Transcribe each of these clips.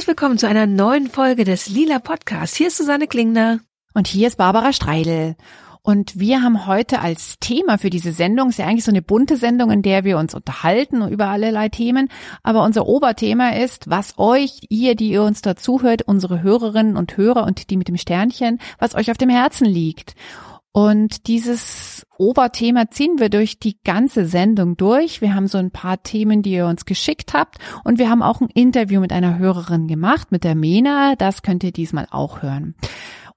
Herzlich willkommen zu einer neuen Folge des Lila Podcasts. Hier ist Susanne Klingner. Und hier ist Barbara Streidel. Und wir haben heute als Thema für diese Sendung, ist ja eigentlich so eine bunte Sendung, in der wir uns unterhalten über allerlei Themen. Aber unser Oberthema ist, was euch, ihr, die ihr uns dazuhört, unsere Hörerinnen und Hörer und die mit dem Sternchen, was euch auf dem Herzen liegt. Und dieses Oberthema ziehen wir durch die ganze Sendung durch. Wir haben so ein paar Themen, die ihr uns geschickt habt. Und wir haben auch ein Interview mit einer Hörerin gemacht, mit der Mena. Das könnt ihr diesmal auch hören.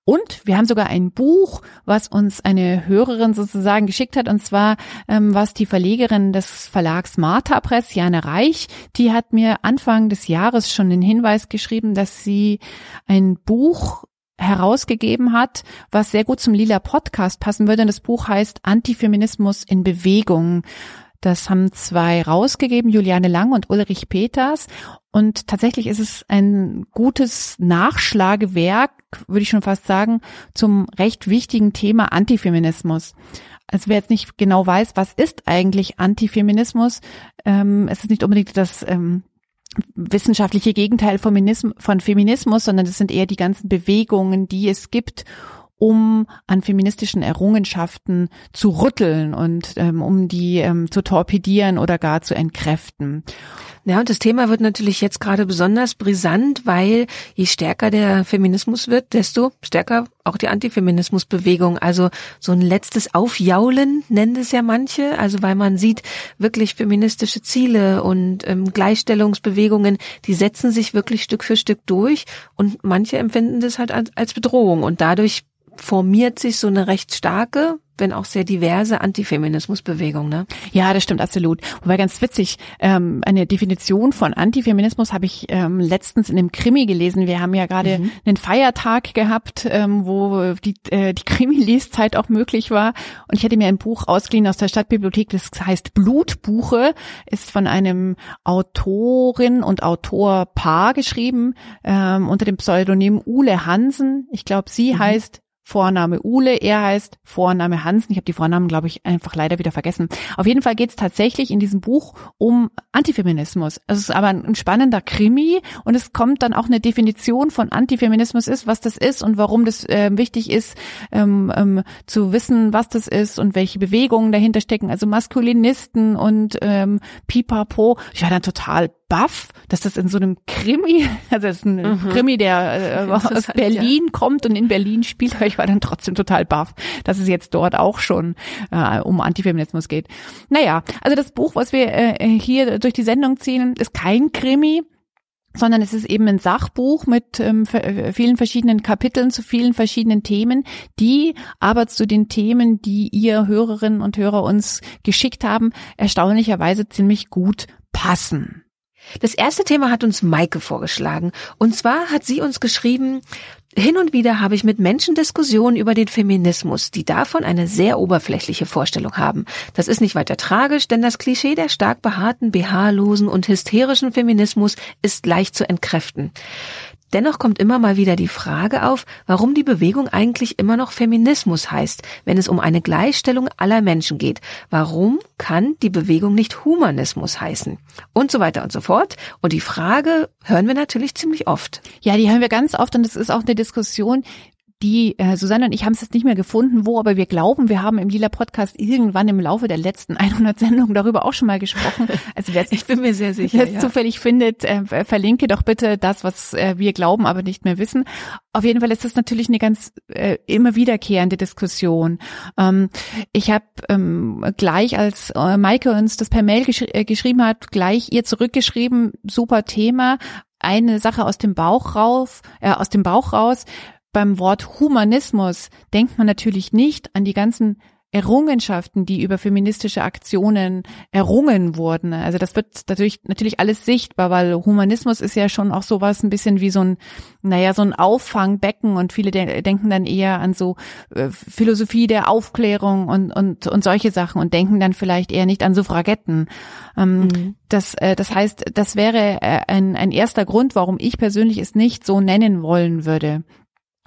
Und wir haben sogar ein Buch, was uns eine Hörerin sozusagen geschickt hat, und zwar ähm, was die Verlegerin des Verlags Martha Press, Jane Reich, die hat mir Anfang des Jahres schon den Hinweis geschrieben, dass sie ein Buch herausgegeben hat, was sehr gut zum Lila Podcast passen würde. Und das Buch heißt Antifeminismus in Bewegung. Das haben zwei rausgegeben, Juliane Lang und Ulrich Peters. Und tatsächlich ist es ein gutes Nachschlagewerk, würde ich schon fast sagen, zum recht wichtigen Thema Antifeminismus. Also wer jetzt nicht genau weiß, was ist eigentlich Antifeminismus, ähm, es ist nicht unbedingt das ähm, wissenschaftliche Gegenteil von Feminismus, sondern es sind eher die ganzen Bewegungen, die es gibt, um an feministischen Errungenschaften zu rütteln und ähm, um die ähm, zu torpedieren oder gar zu entkräften. Ja, und das Thema wird natürlich jetzt gerade besonders brisant, weil je stärker der Feminismus wird, desto stärker auch die Antifeminismusbewegung. Also so ein letztes Aufjaulen nennen es ja manche. Also weil man sieht, wirklich feministische Ziele und ähm, Gleichstellungsbewegungen, die setzen sich wirklich Stück für Stück durch und manche empfinden das halt als, als Bedrohung und dadurch formiert sich so eine recht starke wenn auch sehr diverse Antifeminismusbewegung, ne? Ja, das stimmt absolut. Wobei ganz witzig, ähm, eine Definition von Antifeminismus habe ich ähm, letztens in einem Krimi gelesen. Wir haben ja gerade mhm. einen Feiertag gehabt, ähm, wo die, äh, die Krimi-Leszeit auch möglich war. Und ich hatte mir ein Buch ausgeliehen aus der Stadtbibliothek, das heißt Blutbuche, ist von einem Autorin und Autorpaar geschrieben, ähm, unter dem Pseudonym Ule Hansen. Ich glaube, sie mhm. heißt Vorname Ule, er heißt Vorname Hansen. Ich habe die Vornamen, glaube ich, einfach leider wieder vergessen. Auf jeden Fall geht es tatsächlich in diesem Buch um Antifeminismus. Es ist aber ein spannender Krimi und es kommt dann auch eine Definition von Antifeminismus ist, was das ist und warum das äh, wichtig ist, ähm, ähm, zu wissen, was das ist und welche Bewegungen dahinter stecken. Also Maskulinisten und ähm, Pipapo. Ich war dann total baff, dass das in so einem Krimi, also es ist ein mhm. Krimi, der äh, aus Berlin ja. kommt und in Berlin spielt, aber ich war dann trotzdem total baff, dass es jetzt dort auch schon äh, um Antifeminismus geht. Naja, also das Buch, was wir äh, hier durch die Sendung ziehen, ist kein Krimi, sondern es ist eben ein Sachbuch mit ähm, äh, vielen verschiedenen Kapiteln zu vielen verschiedenen Themen, die aber zu den Themen, die ihr Hörerinnen und Hörer uns geschickt haben, erstaunlicherweise ziemlich gut passen. Das erste Thema hat uns Maike vorgeschlagen. Und zwar hat sie uns geschrieben, hin und wieder habe ich mit Menschen Diskussionen über den Feminismus, die davon eine sehr oberflächliche Vorstellung haben. Das ist nicht weiter tragisch, denn das Klischee der stark behaarten, BH-losen und hysterischen Feminismus ist leicht zu entkräften. Dennoch kommt immer mal wieder die Frage auf, warum die Bewegung eigentlich immer noch Feminismus heißt, wenn es um eine Gleichstellung aller Menschen geht. Warum kann die Bewegung nicht Humanismus heißen? Und so weiter und so fort. Und die Frage hören wir natürlich ziemlich oft. Ja, die hören wir ganz oft und es ist auch eine Diskussion, die äh, Susanne und ich haben es jetzt nicht mehr gefunden, wo, aber wir glauben, wir haben im Lila Podcast irgendwann im Laufe der letzten 100 Sendungen darüber auch schon mal gesprochen. Also wer es ich bin mir sehr sicher, wer es ja. zufällig findet, äh, verlinke doch bitte das, was äh, wir glauben, aber nicht mehr wissen. Auf jeden Fall ist das natürlich eine ganz äh, immer wiederkehrende Diskussion. Ähm, ich habe ähm, gleich, als äh, Maike uns das per Mail gesch äh, geschrieben hat, gleich ihr zurückgeschrieben, super Thema, eine Sache aus dem Bauch rauf, äh, aus dem Bauch raus beim Wort Humanismus denkt man natürlich nicht an die ganzen Errungenschaften, die über feministische Aktionen errungen wurden. Also das wird dadurch natürlich alles sichtbar, weil Humanismus ist ja schon auch sowas ein bisschen wie so ein, naja, so ein Auffangbecken und viele de denken dann eher an so äh, Philosophie der Aufklärung und, und, und solche Sachen und denken dann vielleicht eher nicht an Suffragetten. Ähm, mhm. das, äh, das heißt, das wäre äh, ein, ein erster Grund, warum ich persönlich es nicht so nennen wollen würde.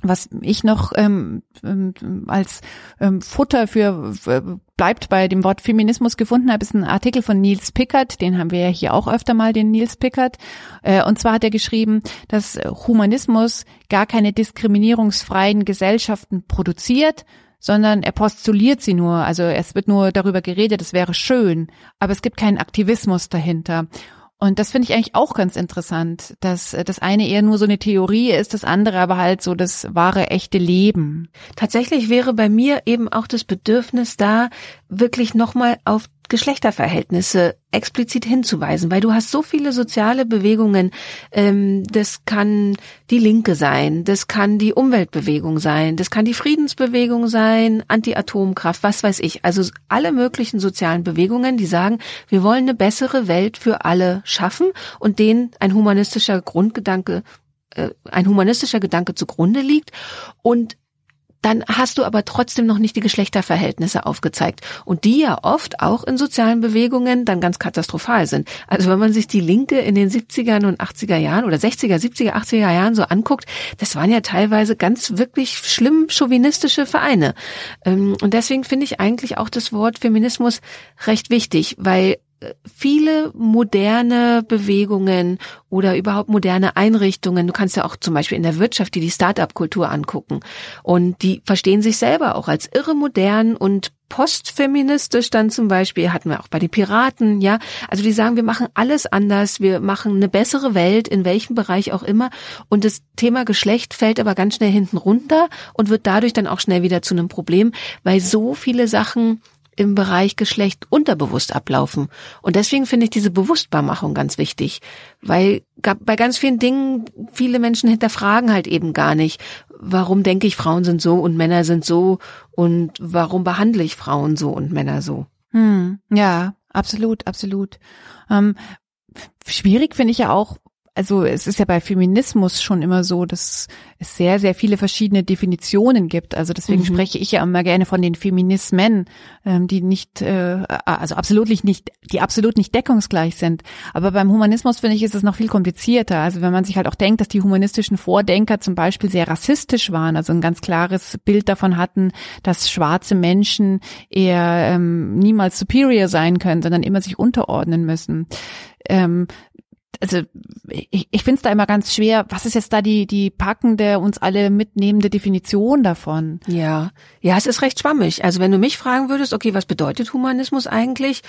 Was ich noch ähm, ähm, als ähm, Futter für äh, bleibt bei dem Wort Feminismus gefunden habe, ist ein Artikel von Niels Pickert, den haben wir ja hier auch öfter mal, den Niels Pickert. Äh, und zwar hat er geschrieben, dass Humanismus gar keine diskriminierungsfreien Gesellschaften produziert, sondern er postuliert sie nur. Also es wird nur darüber geredet, es wäre schön, aber es gibt keinen Aktivismus dahinter. Und das finde ich eigentlich auch ganz interessant, dass das eine eher nur so eine Theorie ist, das andere aber halt so das wahre, echte Leben. Tatsächlich wäre bei mir eben auch das Bedürfnis da, wirklich nochmal auf Geschlechterverhältnisse explizit hinzuweisen, weil du hast so viele soziale Bewegungen. Ähm, das kann die Linke sein, das kann die Umweltbewegung sein, das kann die Friedensbewegung sein, Anti-Atomkraft, was weiß ich. Also alle möglichen sozialen Bewegungen, die sagen, wir wollen eine bessere Welt für alle schaffen und denen ein humanistischer Grundgedanke äh, ein humanistischer Gedanke zugrunde liegt und dann hast du aber trotzdem noch nicht die Geschlechterverhältnisse aufgezeigt und die ja oft auch in sozialen Bewegungen dann ganz katastrophal sind. Also wenn man sich die Linke in den 70er und 80er Jahren oder 60er, 70er, 80er Jahren so anguckt, das waren ja teilweise ganz wirklich schlimm chauvinistische Vereine. Ähm, und deswegen finde ich eigentlich auch das Wort Feminismus recht wichtig, weil viele moderne Bewegungen oder überhaupt moderne Einrichtungen, du kannst ja auch zum Beispiel in der Wirtschaft die die Start-up-Kultur angucken. Und die verstehen sich selber auch als irre modern und postfeministisch dann zum Beispiel, hatten wir auch bei den Piraten, ja, also die sagen, wir machen alles anders, wir machen eine bessere Welt, in welchem Bereich auch immer. Und das Thema Geschlecht fällt aber ganz schnell hinten runter und wird dadurch dann auch schnell wieder zu einem Problem, weil so viele Sachen im Bereich Geschlecht unterbewusst ablaufen. Und deswegen finde ich diese Bewusstbarmachung ganz wichtig, weil bei ganz vielen Dingen viele Menschen hinterfragen halt eben gar nicht, warum denke ich, Frauen sind so und Männer sind so und warum behandle ich Frauen so und Männer so. Hm, ja, absolut, absolut. Ähm, schwierig finde ich ja auch, also es ist ja bei Feminismus schon immer so, dass es sehr, sehr viele verschiedene Definitionen gibt. Also deswegen mhm. spreche ich ja immer gerne von den Feminismen, ähm, die nicht, äh, also absolut nicht, die absolut nicht deckungsgleich sind. Aber beim Humanismus finde ich, ist es noch viel komplizierter. Also wenn man sich halt auch denkt, dass die humanistischen Vordenker zum Beispiel sehr rassistisch waren, also ein ganz klares Bild davon hatten, dass schwarze Menschen eher ähm, niemals superior sein können, sondern immer sich unterordnen müssen. Ähm, also ich, ich finde es da immer ganz schwer, was ist jetzt da die, die packende, uns alle mitnehmende Definition davon? Ja, ja, es ist recht schwammig. Also wenn du mich fragen würdest, okay, was bedeutet Humanismus eigentlich?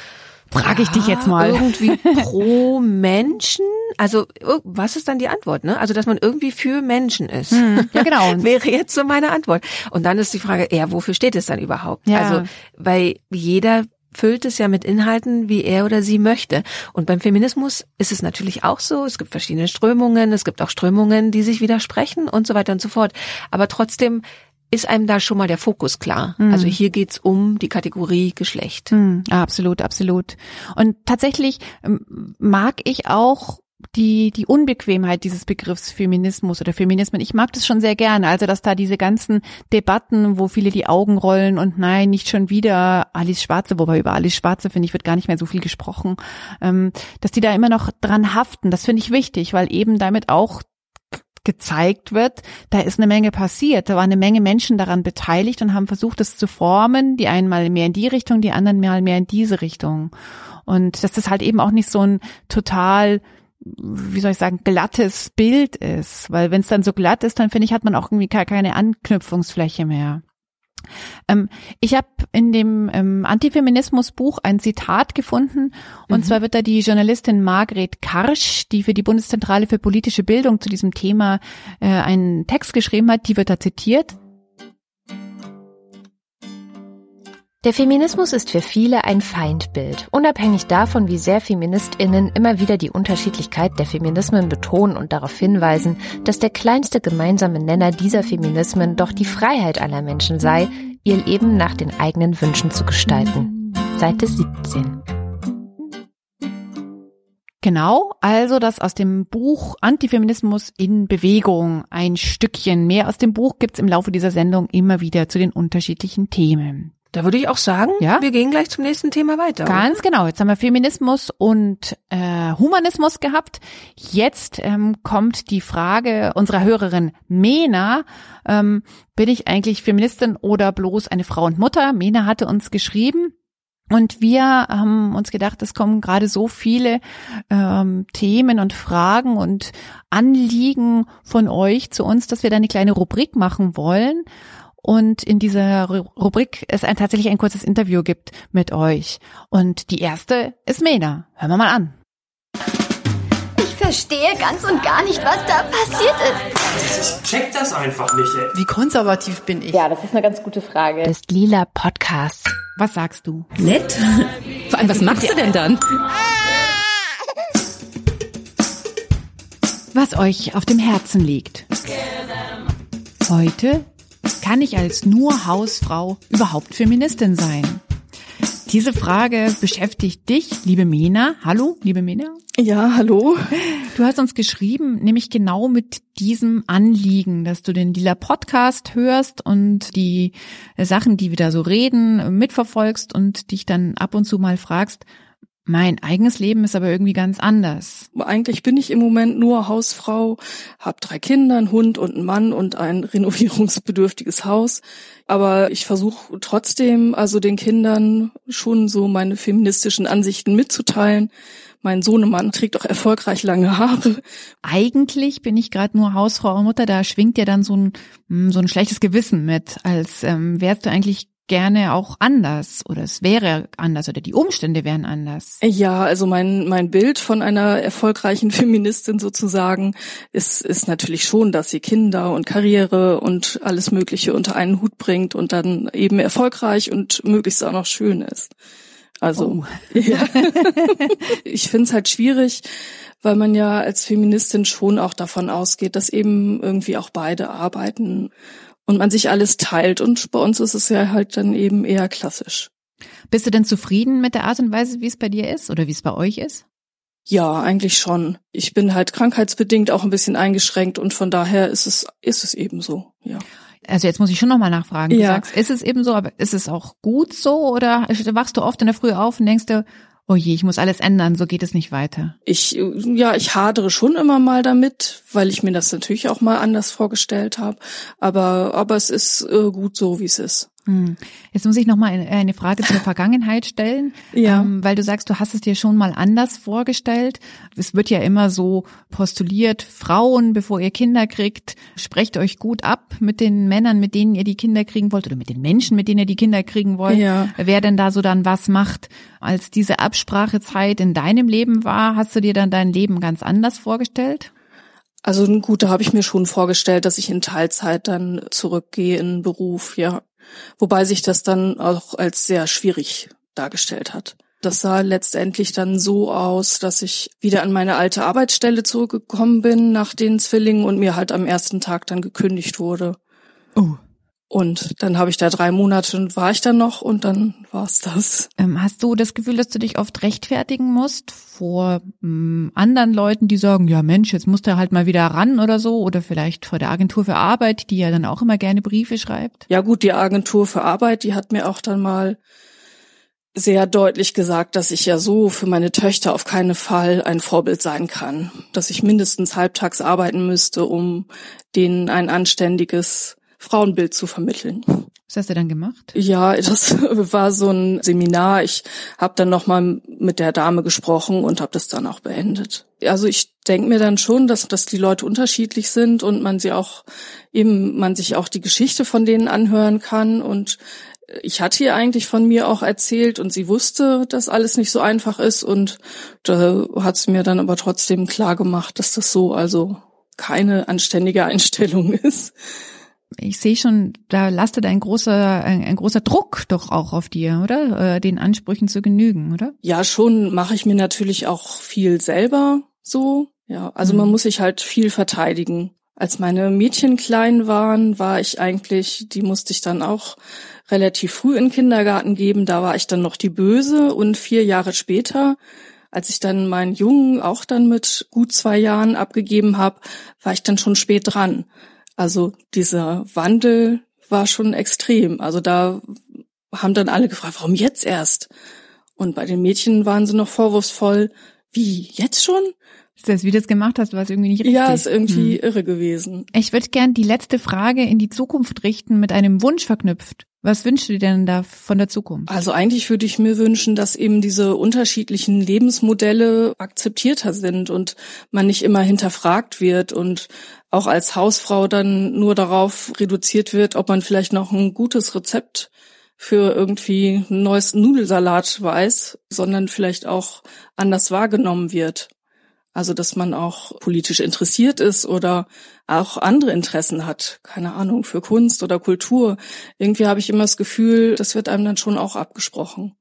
Frage ich ja, dich jetzt mal. Irgendwie pro Menschen? Also was ist dann die Antwort? Ne? Also dass man irgendwie für Menschen ist. Hm, ja genau. Wäre jetzt so meine Antwort. Und dann ist die Frage, ja, wofür steht es dann überhaupt? Ja. Also weil jeder füllt es ja mit Inhalten, wie er oder sie möchte. Und beim Feminismus ist es natürlich auch so. Es gibt verschiedene Strömungen, es gibt auch Strömungen, die sich widersprechen und so weiter und so fort. Aber trotzdem ist einem da schon mal der Fokus klar. Mhm. Also hier geht's um die Kategorie Geschlecht. Mhm, absolut, absolut. Und tatsächlich ähm, mag ich auch die, die Unbequemheit dieses Begriffs Feminismus oder Feminismen. Ich mag das schon sehr gerne. Also, dass da diese ganzen Debatten, wo viele die Augen rollen und nein, nicht schon wieder Alice Schwarze, wobei über Alice Schwarze, finde ich, wird gar nicht mehr so viel gesprochen, ähm, dass die da immer noch dran haften. Das finde ich wichtig, weil eben damit auch gezeigt wird, da ist eine Menge passiert. Da waren eine Menge Menschen daran beteiligt und haben versucht, es zu formen. Die einen mal mehr in die Richtung, die anderen mal mehr in diese Richtung. Und dass das halt eben auch nicht so ein total wie soll ich sagen, glattes Bild ist. Weil wenn es dann so glatt ist, dann finde ich, hat man auch irgendwie keine Anknüpfungsfläche mehr. Ähm, ich habe in dem ähm, Antifeminismus-Buch ein Zitat gefunden, und mhm. zwar wird da die Journalistin Margret Karsch, die für die Bundeszentrale für politische Bildung zu diesem Thema äh, einen Text geschrieben hat, die wird da zitiert. Der Feminismus ist für viele ein Feindbild. Unabhängig davon, wie sehr Feministinnen immer wieder die Unterschiedlichkeit der Feminismen betonen und darauf hinweisen, dass der kleinste gemeinsame Nenner dieser Feminismen doch die Freiheit aller Menschen sei, ihr Leben nach den eigenen Wünschen zu gestalten. Seite 17. Genau, also das aus dem Buch Antifeminismus in Bewegung, ein Stückchen. Mehr aus dem Buch gibt's im Laufe dieser Sendung immer wieder zu den unterschiedlichen Themen. Da würde ich auch sagen, Ja? wir gehen gleich zum nächsten Thema weiter. Ganz genau. Jetzt haben wir Feminismus und äh, Humanismus gehabt. Jetzt ähm, kommt die Frage unserer Hörerin Mena. Ähm, bin ich eigentlich Feministin oder bloß eine Frau und Mutter? Mena hatte uns geschrieben. Und wir haben uns gedacht, es kommen gerade so viele ähm, Themen und Fragen und Anliegen von euch zu uns, dass wir da eine kleine Rubrik machen wollen. Und in dieser Ru- Rubrik es ein, tatsächlich ein kurzes Interview gibt mit euch. Und die erste ist Mena. Hören wir mal an. Ich verstehe ganz und gar nicht, was da passiert ist. Ich check das einfach nicht, ey. Wie konservativ bin ich? Ja, das ist eine ganz gute Frage. Des Lila Podcasts. Was sagst du? Nett. Vor allem, was machst du denn dann? Was euch auf dem Herzen liegt. Heute kann ich als nur Hausfrau überhaupt Feministin sein? Diese Frage beschäftigt dich, liebe Mena. Hallo, liebe Mena. Ja, hallo. Du hast uns geschrieben, nämlich genau mit diesem Anliegen, dass du den Lila Podcast hörst und die Sachen, die wir da so reden, mitverfolgst und dich dann ab und zu mal fragst, mein eigenes Leben ist aber irgendwie ganz anders. Eigentlich bin ich im Moment nur Hausfrau, habe drei Kinder, einen Hund und einen Mann und ein renovierungsbedürftiges Haus. Aber ich versuche trotzdem, also den Kindern schon so meine feministischen Ansichten mitzuteilen. Mein Sohnemann trägt auch erfolgreich lange Haare. Eigentlich bin ich gerade nur Hausfrau und Mutter, da schwingt ja dann so ein, mm, so ein schlechtes Gewissen mit, als ähm, wärst du eigentlich gerne auch anders oder es wäre anders oder die Umstände wären anders. Ja, also mein, mein Bild von einer erfolgreichen Feministin sozusagen ist, ist natürlich schon, dass sie Kinder und Karriere und alles Mögliche unter einen Hut bringt und dann eben erfolgreich und möglichst auch noch schön ist. Also, ja. ich finde es halt schwierig, weil man ja als Feministin schon auch davon ausgeht, dass eben irgendwie auch beide arbeiten und man sich alles teilt. Und bei uns ist es ja halt dann eben eher klassisch. Bist du denn zufrieden mit der Art und Weise, wie es bei dir ist oder wie es bei euch ist? Ja, eigentlich schon. Ich bin halt krankheitsbedingt auch ein bisschen eingeschränkt und von daher ist es, ist es eben so, ja. Also jetzt muss ich schon nochmal nachfragen. Du Ja. sagst, ist es eben so, aber ist es auch gut so oder wachst du oft in der Früh auf und denkst dir, oh je, ich muss alles ändern, so geht es nicht weiter? Ich, ja, ich hadere schon immer mal damit, weil ich mir das natürlich auch mal anders vorgestellt habe. Aber, aber es ist äh, gut so, wie es ist. Hm. Jetzt muss ich nochmal eine, eine Frage zur Vergangenheit stellen, Ja. ähm, weil du sagst, du hast es dir schon mal anders vorgestellt. Es wird ja immer so postuliert, Frauen, bevor ihr Kinder kriegt, sprecht euch gut ab mit den Männern, mit denen ihr die Kinder kriegen wollt oder mit den Menschen, mit denen ihr die Kinder kriegen wollt. Ja. Wer denn da so dann was macht. Als diese Absprachezeit in deinem Leben war, hast du dir dann dein Leben ganz anders vorgestellt? Also gut, da habe ich mir schon vorgestellt, dass ich in Teilzeit dann zurückgehe in den Beruf, ja. Wobei sich das dann auch als sehr schwierig dargestellt hat. Das sah letztendlich dann so aus, dass ich wieder an meine alte Arbeitsstelle zurückgekommen bin nach den Zwillingen und mir halt am ersten Tag dann gekündigt wurde. Oh. Und dann habe ich da drei Monate und war ich dann noch und dann war's das. Ähm, hast du das Gefühl, dass du dich oft rechtfertigen musst vor ähm, anderen Leuten, die sagen, ja Mensch, jetzt musst du halt mal wieder ran oder so, oder vielleicht vor der Agentur für Arbeit, die ja dann auch immer gerne Briefe schreibt? Ja gut, die Agentur für Arbeit, die hat mir auch dann mal sehr deutlich gesagt, dass ich ja so für meine Töchter auf keinen Fall ein Vorbild sein kann, dass ich mindestens halbtags arbeiten müsste, um denen ein anständiges Frauenbild zu vermitteln. Was hast du dann gemacht? Ja, das war so ein Seminar. Ich habe dann noch mal mit der Dame gesprochen und habe das dann auch beendet. Also ich denke mir dann schon, dass, dass die Leute unterschiedlich sind und man sie auch eben man sich auch die Geschichte von denen anhören kann und ich hatte ihr eigentlich von mir auch erzählt und sie wusste, dass alles nicht so einfach ist und da hat sie mir dann aber trotzdem klar gemacht, dass das so also keine anständige Einstellung ist. Ich sehe schon, da lastet ein großer, ein, ein großer Druck doch auch auf dir, oder? Äh, den Ansprüchen zu genügen, oder? Ja, schon mache ich mir natürlich auch viel selber so. Ja, also man muss sich halt viel verteidigen. Als meine Mädchen klein waren, war ich eigentlich, die musste ich dann auch relativ früh in den Kindergarten geben. Da war ich dann noch die Böse und vier Jahre später, als ich dann meinen Jungen auch dann mit gut zwei Jahren abgegeben habe, war ich dann schon spät dran. Also dieser Wandel war schon extrem. Also da haben dann alle gefragt, warum jetzt erst? Und bei den Mädchen waren sie noch vorwurfsvoll, wie, jetzt schon? Ist das, wie du das gemacht hast, war es irgendwie nicht richtig. Ja, ist irgendwie hm. irre gewesen. Ich würde gern die letzte Frage in die Zukunft richten mit einem Wunsch verknüpft. Was wünschst du dir denn da von der Zukunft? Also eigentlich würde ich mir wünschen, dass eben diese unterschiedlichen Lebensmodelle akzeptierter sind und man nicht immer hinterfragt wird und auch als Hausfrau dann nur darauf reduziert wird, ob man vielleicht noch ein gutes Rezept für irgendwie ein neues Nudelsalat weiß, sondern vielleicht auch anders wahrgenommen wird. Also, dass man auch politisch interessiert ist oder auch andere Interessen hat. Keine Ahnung, für Kunst oder Kultur. Irgendwie habe ich immer das Gefühl, das wird einem dann schon auch abgesprochen.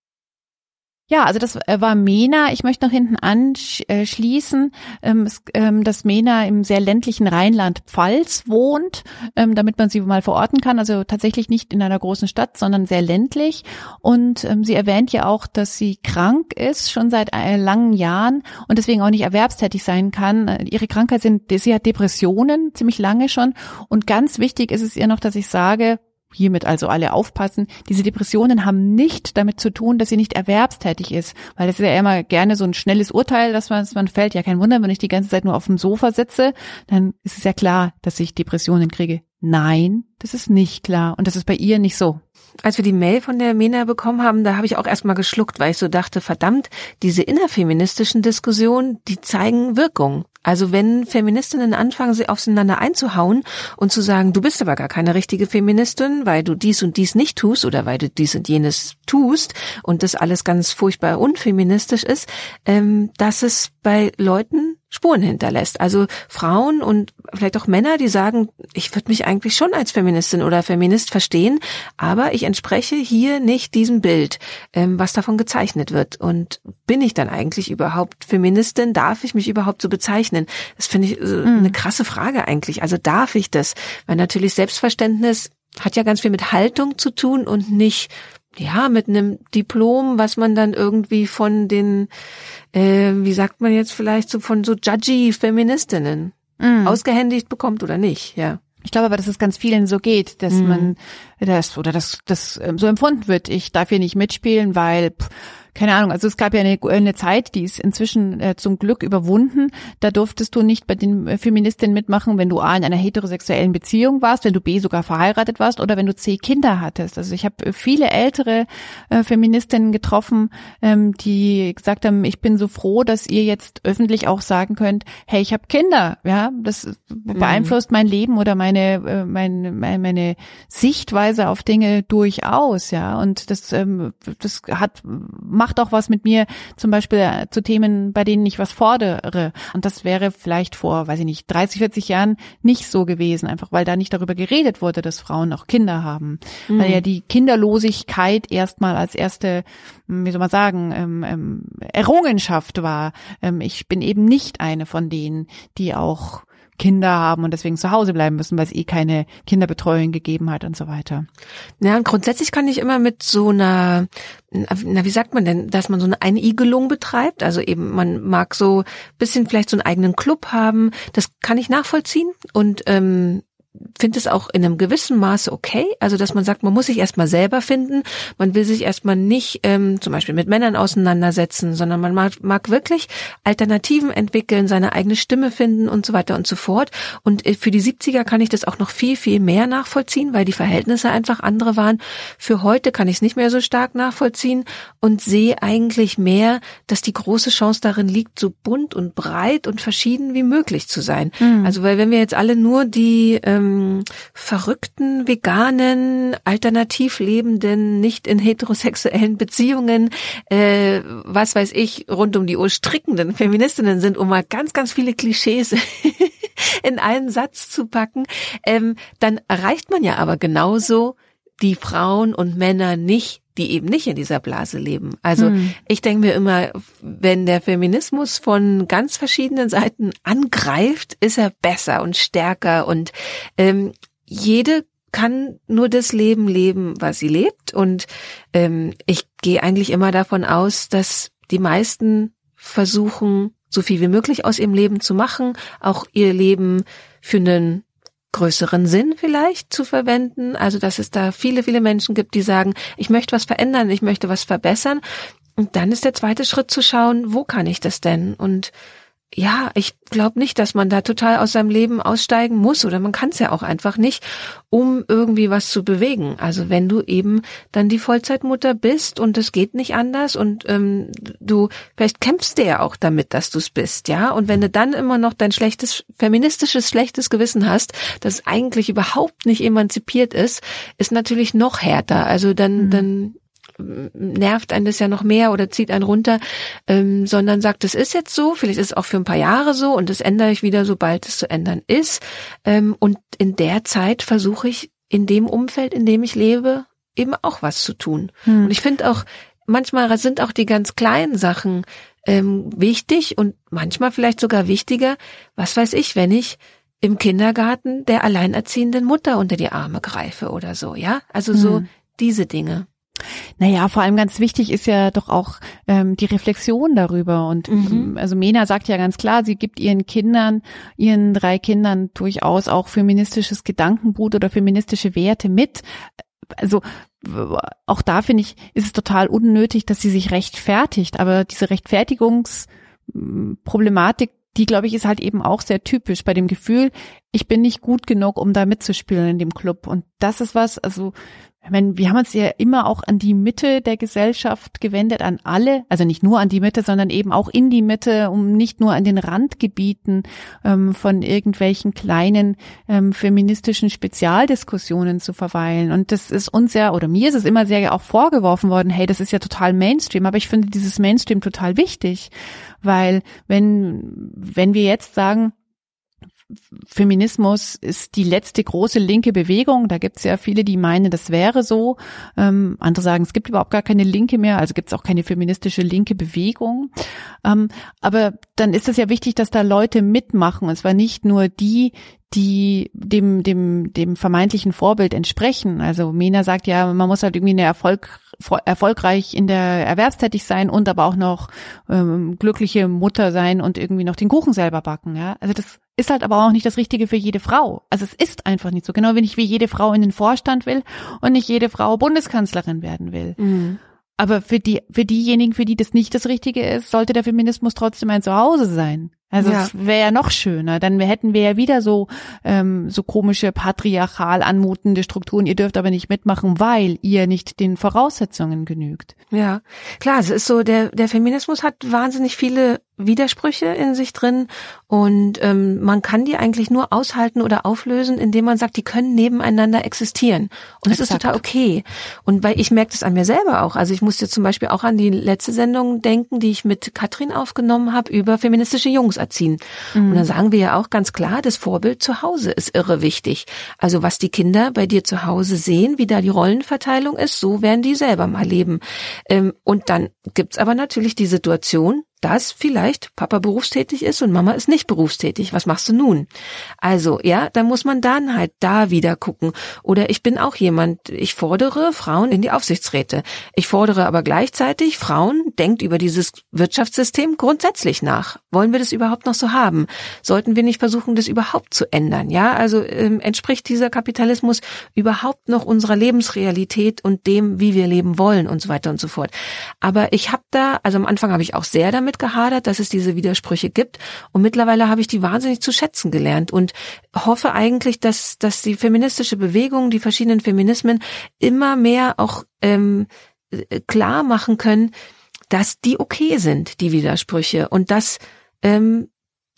Ja, also das äh, war Mena. Ich möchte noch hinten anschließen, ähm, ähm, dass Mena im sehr ländlichen Rheinland-Pfalz wohnt, ähm, damit man sie mal verorten kann. Also tatsächlich nicht in einer großen Stadt, sondern sehr ländlich. Und sie erwähnt ja auch, dass sie krank ist, schon seit äh, langen Jahren und deswegen auch nicht erwerbstätig sein kann. Äh, ihre Krankheit sind, sie hat Depressionen, ziemlich lange schon. Und ganz wichtig ist es ihr noch, dass ich sage, hiermit also alle aufpassen. Diese Depressionen haben nicht damit zu tun, dass sie nicht erwerbstätig ist, weil das ist ja immer gerne so ein schnelles Urteil, dass man, dass man fällt. Ja, kein Wunder, wenn ich die ganze Zeit nur auf dem Sofa sitze, dann ist es ja klar, dass ich Depressionen kriege. Nein, das ist nicht klar und das ist bei ihr nicht so. Als wir die Mail von der Mena bekommen haben, da habe ich auch erstmal geschluckt, weil ich so dachte, verdammt, diese innerfeministischen Diskussionen, die zeigen Wirkung. Also wenn Feministinnen anfangen, sie aufeinander einzuhauen und zu sagen, du bist aber gar keine richtige Feministin, weil du dies und dies nicht tust oder weil du dies und jenes tust und das alles ganz furchtbar unfeministisch ist, ähm, dass es bei Leuten Spuren hinterlässt. Also Frauen und vielleicht auch Männer, die sagen, ich würde mich eigentlich schon als Feministin oder Feminist verstehen, aber ich entspreche hier nicht diesem Bild, ähm, was davon gezeichnet wird. Und bin ich dann eigentlich überhaupt Feministin? Darf ich mich überhaupt so bezeichnen? Das finde ich äh, mhm. eine krasse Frage eigentlich. Also darf ich das? Weil natürlich Selbstverständnis hat ja ganz viel mit Haltung zu tun und nicht ja, mit einem Diplom, was man dann irgendwie von den, äh, wie sagt man jetzt vielleicht so von so judgy Feministinnen mm. ausgehändigt bekommt oder nicht, ja. Ich glaube aber, dass es ganz vielen so geht, dass mm. man das oder dass das ähm, so empfunden wird. Ich darf hier nicht mitspielen, weil pff, keine Ahnung, also es gab ja eine, eine Zeit, die ist inzwischen äh, zum Glück überwunden. Da durftest du nicht bei den äh, Feministinnen mitmachen, wenn du A in einer heterosexuellen Beziehung warst, wenn du B sogar verheiratet warst oder wenn du C Kinder hattest. Also ich habe äh, viele ältere äh, Feministinnen getroffen, ähm, die gesagt haben, ich bin so froh, dass ihr jetzt öffentlich auch sagen könnt, hey, ich habe Kinder, ja, das mhm. beeinflusst mein Leben oder meine äh, meine, meine Sichtweise auf Dinge durchaus, ja, und das ähm, das hat macht auch was mit mir, zum Beispiel äh, zu Themen, bei denen ich was fordere. Und das wäre vielleicht vor, weiß ich nicht, 30, 40 Jahren nicht so gewesen, einfach weil da nicht darüber geredet wurde, dass Frauen auch Kinder haben. Mhm. Weil ja die Kinderlosigkeit erstmal als erste, hm, wie soll man sagen, ähm, ähm, Errungenschaft war. Ähm, ich bin eben nicht eine von denen, die auch Kinder haben und deswegen zu Hause bleiben müssen, weil es eh keine Kinderbetreuung gegeben hat und so weiter. Ja, und grundsätzlich kann ich immer mit so einer, na, wie sagt man denn, dass man so eine Einigelung betreibt. Also eben, man mag so bisschen vielleicht so einen eigenen Club haben. Das kann ich nachvollziehen. Und ähm, finde es auch in einem gewissen Maße okay. Also dass man sagt, man muss sich erstmal selber finden. Man will sich erstmal nicht ähm, zum Beispiel mit Männern auseinandersetzen, sondern man mag, mag wirklich Alternativen entwickeln, seine eigene Stimme finden und so weiter und so fort. Und äh, für die 70er kann ich das auch noch viel, viel mehr nachvollziehen, weil die Verhältnisse einfach andere waren. Für heute kann ich es nicht mehr so stark nachvollziehen und sehe eigentlich mehr, dass die große Chance darin liegt, so bunt und breit und verschieden wie möglich zu sein. Mhm. Also weil wenn wir jetzt alle nur die ähm, ähm, verrückten, veganen, alternativ lebenden, nicht in heterosexuellen Beziehungen, äh, was weiß ich, rund um die Uhr strickenden Feministinnen sind, um mal ganz, ganz viele Klischees in einen Satz zu packen, ähm, dann erreicht man ja aber genauso die Frauen und Männer nicht, die eben nicht in dieser Blase leben. Also hm. ich denke mir immer, wenn der Feminismus von ganz verschiedenen Seiten angreift, ist er besser und stärker und ähm, jede kann nur das Leben leben, was sie lebt. Und ähm, ich gehe eigentlich immer davon aus, dass die meisten versuchen, so viel wie möglich aus ihrem Leben zu machen, auch ihr Leben für einen größeren Sinn vielleicht zu verwenden. Also, dass es da viele, viele Menschen gibt, die sagen, ich möchte was verändern, ich möchte was verbessern. Und dann ist der zweite Schritt zu schauen, wo kann ich das denn? Und ja, ich glaube nicht, dass man da total aus seinem Leben aussteigen muss oder man kann es ja auch einfach nicht, um irgendwie was zu bewegen. Also wenn du eben dann die Vollzeitmutter bist und es geht nicht anders und ähm, du vielleicht kämpfst du ja auch damit, dass du es bist, ja. Und wenn du dann immer noch dein schlechtes feministisches schlechtes Gewissen hast, das eigentlich überhaupt nicht emanzipiert ist, ist natürlich noch härter. Also dann mhm. dann nervt einen das ja noch mehr oder zieht einen runter, ähm, sondern sagt, es ist jetzt so, vielleicht ist es auch für ein paar Jahre so und das ändere ich wieder, sobald es zu ändern ist. Ähm, und in der Zeit versuche ich in dem Umfeld, in dem ich lebe, eben auch was zu tun. Hm. Und ich finde auch, manchmal sind auch die ganz kleinen Sachen ähm, wichtig und manchmal vielleicht sogar wichtiger. Was weiß ich, wenn ich im Kindergarten der alleinerziehenden Mutter unter die Arme greife oder so, ja? Also so hm. diese Dinge. Naja, vor allem ganz wichtig ist ja doch auch ähm, die Reflexion darüber. Und mhm. Ähm, also Mena sagt ja ganz klar, sie gibt ihren Kindern, ihren drei Kindern durchaus auch feministisches Gedankengut oder feministische Werte mit. Also auch da finde ich, ist es total unnötig, dass sie sich rechtfertigt. Aber diese Rechtfertigungsproblematik, die glaube ich ist halt eben auch sehr typisch bei dem Gefühl, ich bin nicht gut genug, um da mitzuspielen in dem Club. Und das ist was, also ich meine, wir haben uns ja immer auch an die Mitte der Gesellschaft gewendet, an alle, also nicht nur an die Mitte, sondern eben auch in die Mitte, um nicht nur an den Randgebieten ähm, von irgendwelchen kleinen ähm, feministischen Spezialdiskussionen zu verweilen. Und das ist uns ja, oder mir ist es immer sehr auch vorgeworfen worden, hey, das ist ja total Mainstream, aber ich finde dieses Mainstream total wichtig, weil wenn, wenn wir jetzt sagen, Feminismus ist die letzte große linke Bewegung. Da gibt es ja viele, die meinen, das wäre so. Ähm, andere sagen, es gibt überhaupt gar keine Linke mehr, also gibt es auch keine feministische linke Bewegung. Ähm, aber dann ist es ja wichtig, dass da Leute mitmachen. Und zwar nicht nur die, die dem, dem, dem vermeintlichen Vorbild entsprechen. Also Mena sagt ja, man muss halt irgendwie eine Erfolg, erfolgreich in der Erwerbstätig sein und aber auch noch ähm, glückliche Mutter sein und irgendwie noch den Kuchen selber backen. Ja, also das ist halt aber auch nicht das Richtige für jede Frau. Also es ist einfach nicht so. Genau wie nicht wie jede Frau in den Vorstand will und nicht jede Frau Bundeskanzlerin werden will. Mhm. Aber für die, für diejenigen, für die das nicht das Richtige ist, sollte der Feminismus trotzdem ein Zuhause sein. Also ja. es wäre ja noch schöner. Dann hätten wir ja wieder so ähm, so komische patriarchal anmutende Strukturen. Ihr dürft aber nicht mitmachen, weil ihr nicht den Voraussetzungen genügt. Ja, klar. Es ist so der der Feminismus hat wahnsinnig viele Widersprüche in sich drin und ähm, man kann die eigentlich nur aushalten oder auflösen, indem man sagt, die können nebeneinander existieren und das ist total okay. Und weil ich merke das an mir selber auch. Also ich musste zum Beispiel auch an die letzte Sendung denken, die ich mit Katrin aufgenommen habe über feministische Jungs erziehen. Mhm. Und dann sagen wir ja auch ganz klar, das Vorbild zu Hause ist irre wichtig. Also was die Kinder bei dir zu Hause sehen, wie da die Rollenverteilung ist, so werden die selber mal leben. Ähm, und dann gibt's aber natürlich die Situation, dass vielleicht Papa berufstätig ist und Mama ist nicht berufstätig. Was machst du nun? Also, ja, da muss man dann halt da wieder gucken. Oder ich bin auch jemand, ich fordere Frauen in die Aufsichtsräte. Ich fordere aber gleichzeitig Frauen, denkt über dieses Wirtschaftssystem grundsätzlich nach. Wollen wir das überhaupt noch so haben? Sollten wir nicht versuchen, das überhaupt zu ändern? Ja, also ähm, entspricht dieser Kapitalismus überhaupt noch unserer Lebensrealität und dem, wie wir leben wollen und so weiter und so fort. Aber ich habe da, also am Anfang habe ich auch sehr damit damit gehadert, dass es diese Widersprüche gibt. Und mittlerweile habe ich die wahnsinnig zu schätzen gelernt und hoffe eigentlich, dass, dass die feministische Bewegung, die verschiedenen Feminismen immer mehr auch ähm, äh, klar machen können, dass die okay sind, die Widersprüche und dass ähm,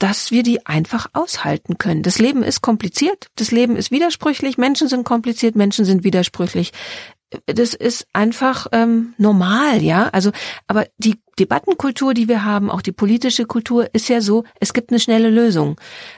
dass wir die einfach aushalten können. Das Leben ist kompliziert, das Leben ist widersprüchlich, Menschen sind kompliziert, Menschen sind widersprüchlich das ist einfach ähm, normal, ja. Also, aber die Debattenkultur, die wir haben, auch die politische Kultur, ist ja so, es gibt eine schnelle Lösung.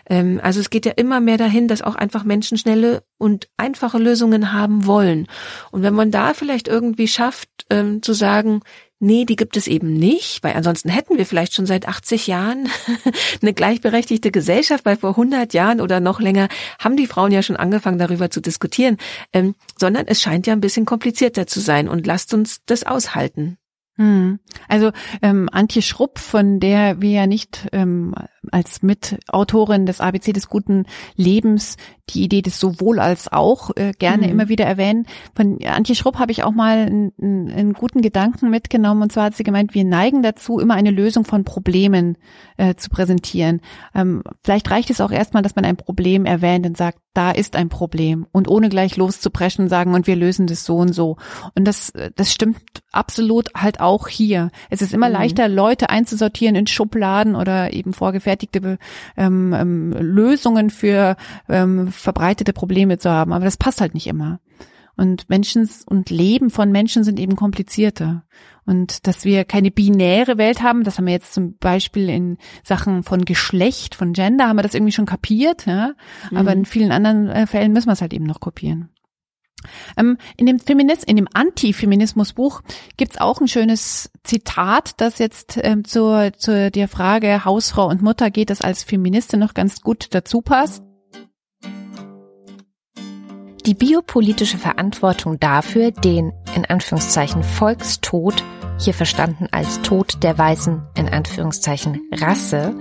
Ähm, also es geht ja immer mehr dahin, dass auch einfach Menschen schnelle und einfache Lösungen haben wollen. Und wenn man da vielleicht irgendwie schafft, ähm, zu sagen, Nee, die gibt es eben nicht, weil ansonsten hätten wir vielleicht schon seit 80 Jahren eine gleichberechtigte Gesellschaft, weil vor 100 Jahren oder noch länger haben die Frauen ja schon angefangen, darüber zu diskutieren, ähm, sondern es scheint ja ein bisschen komplizierter zu sein und lasst uns das aushalten. Hm. Also ähm, Antje Schrupp, von der wir ja nicht ähm, als Mitautorin des ABC des guten Lebens die Idee des sowohl als auch äh, gerne mhm. immer wieder erwähnen. Von Antje Schrupp habe ich auch mal einen, einen, guten Gedanken mitgenommen und zwar hat sie gemeint, wir neigen dazu, immer eine Lösung von Problemen äh, zu präsentieren. Ähm, vielleicht reicht es auch erstmal, dass man ein Problem erwähnt und sagt, da ist ein Problem und ohne gleich loszupreschen sagen und wir lösen das so und so. Und das, das stimmt absolut halt auch hier. Es ist immer mhm. leichter, Leute einzusortieren in Schubladen oder eben vorgefertigte ähm, ähm, Lösungen für ähm, verbreitete Probleme zu haben. Aber das passt halt nicht immer. Und Menschen und Leben von Menschen sind eben komplizierter. Und dass wir keine binäre Welt haben, das haben wir jetzt zum Beispiel in Sachen von Geschlecht, von Gender, haben wir das irgendwie schon kapiert, ja. Mhm. Aber in vielen anderen äh, Fällen müssen wir es halt eben noch kopieren. Ähm, in dem Feminist, in dem Antifeminismusbuch gibt's auch ein schönes Zitat, das jetzt ähm, zur, zur der Frage Hausfrau und Mutter geht, das als Feministin noch ganz gut dazu passt. Die biopolitische Verantwortung dafür, den in Anführungszeichen Volkstod, hier verstanden als Tod der weißen in Anführungszeichen Rasse,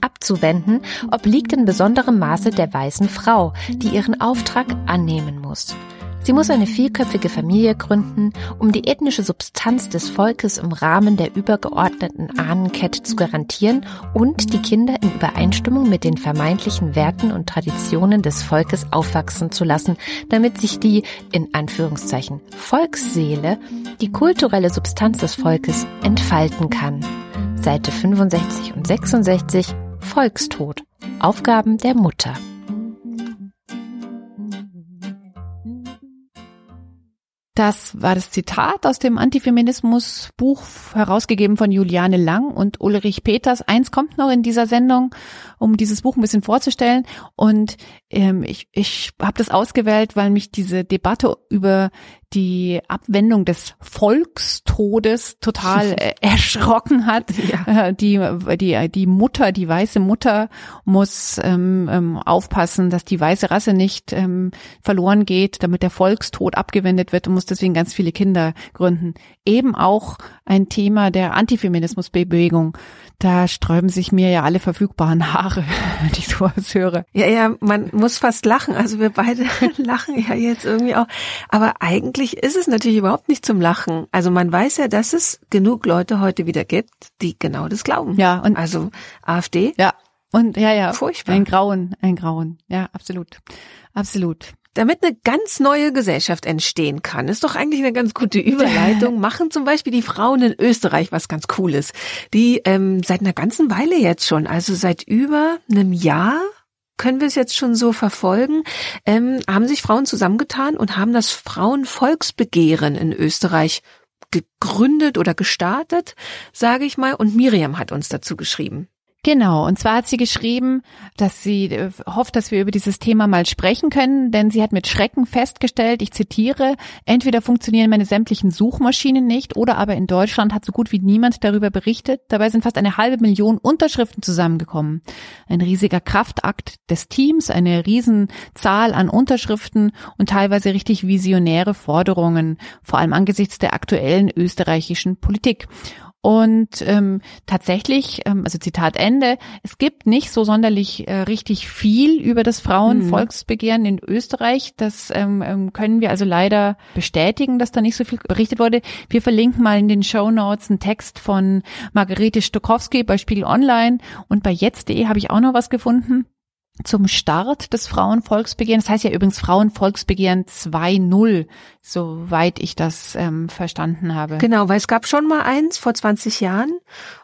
abzuwenden, obliegt in besonderem Maße der weißen Frau, die ihren Auftrag annehmen muss. Sie muss eine vielköpfige Familie gründen, um die ethnische Substanz des Volkes im Rahmen der übergeordneten Ahnenkette zu garantieren und die Kinder in Übereinstimmung mit den vermeintlichen Werten und Traditionen des Volkes aufwachsen zu lassen, damit sich die, in Anführungszeichen, Volksseele, die kulturelle Substanz des Volkes entfalten kann. Seite 65 und 66 Volkstod. Aufgaben der Mutter. Das war das Zitat aus dem Antifeminismus-Buch, herausgegeben von Juliane Lang und Ulrich Peters. Eins kommt noch in dieser Sendung, um dieses Buch ein bisschen vorzustellen. Und ähm, ich, ich habe das ausgewählt, weil mich diese Debatte über die Abwendung des Volkstodes total äh, erschrocken hat. Ja. Äh, die, die, die Mutter, die weiße Mutter muss ähm, ähm, aufpassen, dass die weiße Rasse nicht ähm, verloren geht, damit der Volkstod abgewendet wird und muss deswegen ganz viele Kinder gründen. Eben auch ein Thema der Antifeminismusbewegung da sträuben sich mir ja alle verfügbaren Haare, wenn ich sowas höre. Ja, ja, man muss fast lachen. Also wir beide lachen ja jetzt irgendwie auch. Aber eigentlich ist es natürlich überhaupt nicht zum Lachen. Also man weiß ja, dass es genug Leute heute wieder gibt, die genau das glauben. Ja, und also AfD. Ja. Und ja, ja. Furchtbar. Ein Grauen, ein Grauen. Ja, absolut. Absolut. Damit eine ganz neue Gesellschaft entstehen kann, ist doch eigentlich eine ganz gute Überleitung. Machen zum Beispiel die Frauen in Österreich was ganz Cooles. Die ähm, seit einer ganzen Weile jetzt schon, also seit über einem Jahr, können wir es jetzt schon so verfolgen, ähm, haben sich Frauen zusammengetan und haben das Frauenvolksbegehren in Österreich gegründet oder gestartet, sage ich mal. Und Miriam hat uns dazu geschrieben. Genau, und zwar hat sie geschrieben, dass sie äh, hofft, dass wir über dieses Thema mal sprechen können, denn sie hat mit Schrecken festgestellt, ich zitiere, entweder funktionieren meine sämtlichen Suchmaschinen nicht oder aber in Deutschland hat so gut wie niemand darüber berichtet. Dabei sind fast eine halbe Million Unterschriften zusammengekommen. Ein riesiger Kraftakt des Teams, eine Riesenzahl an Unterschriften und teilweise richtig visionäre Forderungen, vor allem angesichts der aktuellen österreichischen Politik. Und ähm, tatsächlich, ähm, also Zitat Ende, es gibt nicht so sonderlich äh, richtig viel über das Frauenvolksbegehren in Österreich. Das ähm, ähm, können wir also leider bestätigen, dass da nicht so viel berichtet wurde. Wir verlinken mal in den Show Notes einen Text von Margarete Stokowski bei Spiegel Online und bei jetzt.de habe ich auch noch was gefunden zum Start des Frauenvolksbegehrens. Das heißt ja übrigens Frauenvolksbegehren 2.0, soweit ich das ähm, verstanden habe. Genau, weil es gab schon mal eins vor 20 Jahren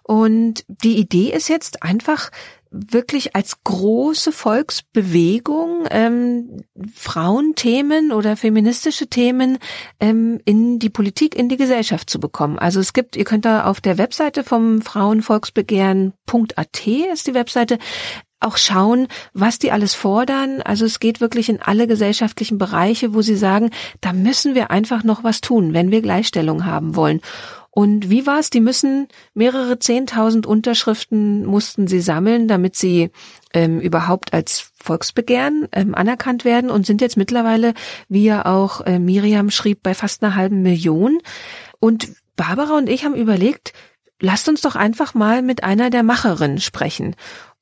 und die Idee ist jetzt einfach wirklich als große Volksbewegung ähm, Frauenthemen oder feministische Themen ähm, in die Politik, in die Gesellschaft zu bekommen. Also es gibt, ihr könnt da auf der Webseite vom Frauenvolksbegehren.at ist die Webseite, auch schauen, was die alles fordern. Also es geht wirklich in alle gesellschaftlichen Bereiche, wo sie sagen, da müssen wir einfach noch was tun, wenn wir Gleichstellung haben wollen. Und wie war es? Die müssen mehrere Zehntausend Unterschriften mussten sie sammeln, damit sie ähm, überhaupt als Volksbegehren ähm, anerkannt werden und sind jetzt mittlerweile, wie ja auch äh, Miriam schrieb, bei fast einer halben Million. Und Barbara und ich haben überlegt, lasst uns doch einfach mal mit einer der Macherinnen sprechen.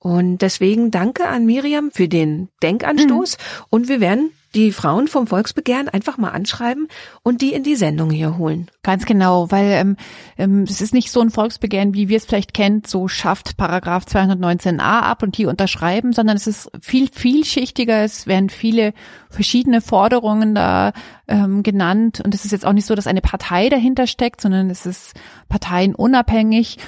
Und deswegen danke an Miriam für den Denkanstoß. Mhm. Und wir werden die Frauen vom Volksbegehren einfach mal anschreiben und die in die Sendung hier holen. Ganz genau, weil ähm, ähm, es ist nicht so ein Volksbegehren, wie wir es vielleicht kennt, so schafft Paragraph 219a ab und die unterschreiben, sondern es ist viel vielschichtiger. Es werden viele verschiedene Forderungen da ähm, genannt und es ist jetzt auch nicht so, dass eine Partei dahinter steckt, sondern es ist parteienunabhängig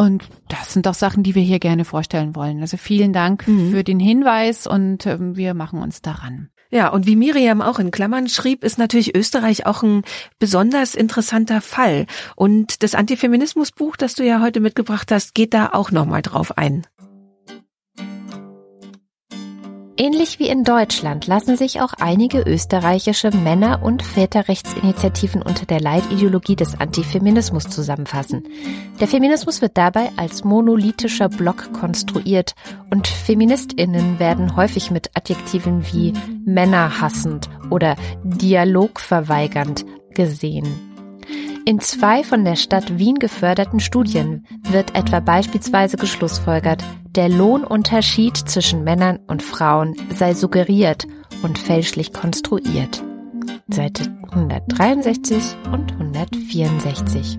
und das sind doch Sachen, die wir hier gerne vorstellen wollen. Also vielen Dank mhm. für den Hinweis und ähm, wir machen uns daran. Ja, und wie Miriam auch in Klammern schrieb, ist natürlich Österreich auch ein besonders interessanter Fall. Und das Antifeminismusbuch, das du ja heute mitgebracht hast, geht da auch nochmal drauf ein. Ähnlich wie in Deutschland lassen sich auch einige österreichische Männer- und Väterrechtsinitiativen unter der Leitideologie des Antifeminismus zusammenfassen. Der Feminismus wird dabei als monolithischer Block konstruiert und Feministinnen werden häufig mit Adjektiven wie männerhassend oder dialogverweigernd gesehen. In zwei von der Stadt Wien geförderten Studien wird etwa beispielsweise geschlussfolgert, der Lohnunterschied zwischen Männern und Frauen sei suggeriert und fälschlich konstruiert. Seite 163 und 164.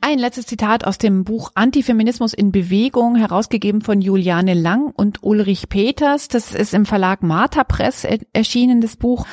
Ein letztes Zitat aus dem Buch Antifeminismus in Bewegung, herausgegeben von Juliane Lang und Ulrich Peters. Das ist im Verlag Martha Press erschienen, das Buch,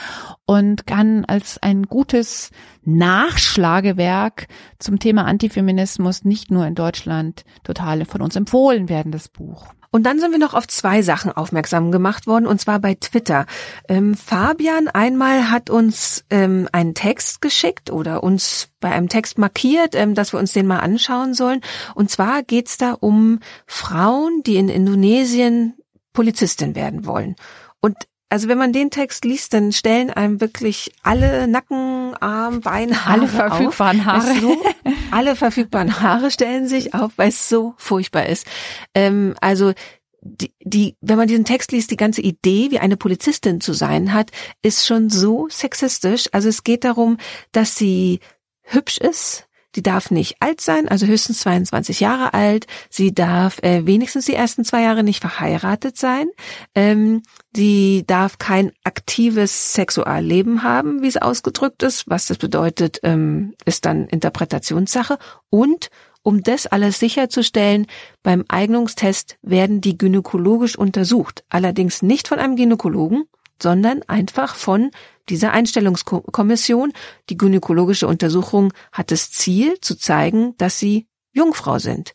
und kann als ein gutes Nachschlagewerk zum Thema Antifeminismus nicht nur in Deutschland total von uns empfohlen werden, das Buch. Und dann sind wir noch auf zwei Sachen aufmerksam gemacht worden, und zwar bei Twitter. Ähm, Fabian einmal hat uns ähm, einen Text geschickt oder uns bei einem Text markiert, ähm, dass wir uns den mal anschauen sollen. Und zwar geht's da um Frauen, die in Indonesien Polizistin werden wollen. Und also wenn man den Text liest, dann stellen einem wirklich alle Nacken, Arm, Beine, Haare alle verfügbaren auf. Haare, so, alle verfügbaren Haare stellen sich auf, weil es so furchtbar ist. Ähm, also die, die, wenn man diesen Text liest, die ganze Idee, wie eine Polizistin zu sein hat, ist schon so sexistisch. Also es geht darum, dass sie hübsch ist, die darf nicht alt sein, also höchstens 22 Jahre alt. Sie darf äh, wenigstens die ersten zwei Jahre nicht verheiratet sein. Ähm, die darf kein aktives Sexualleben haben, wie es ausgedrückt ist. Was das bedeutet, ähm, ist dann Interpretationssache. Und um das alles sicherzustellen, beim Eignungstest werden die gynäkologisch untersucht. Allerdings nicht von einem Gynäkologen, sondern einfach von dieser Einstellungskommission. Die gynäkologische Untersuchung hat das Ziel zu zeigen, dass sie Jungfrau sind.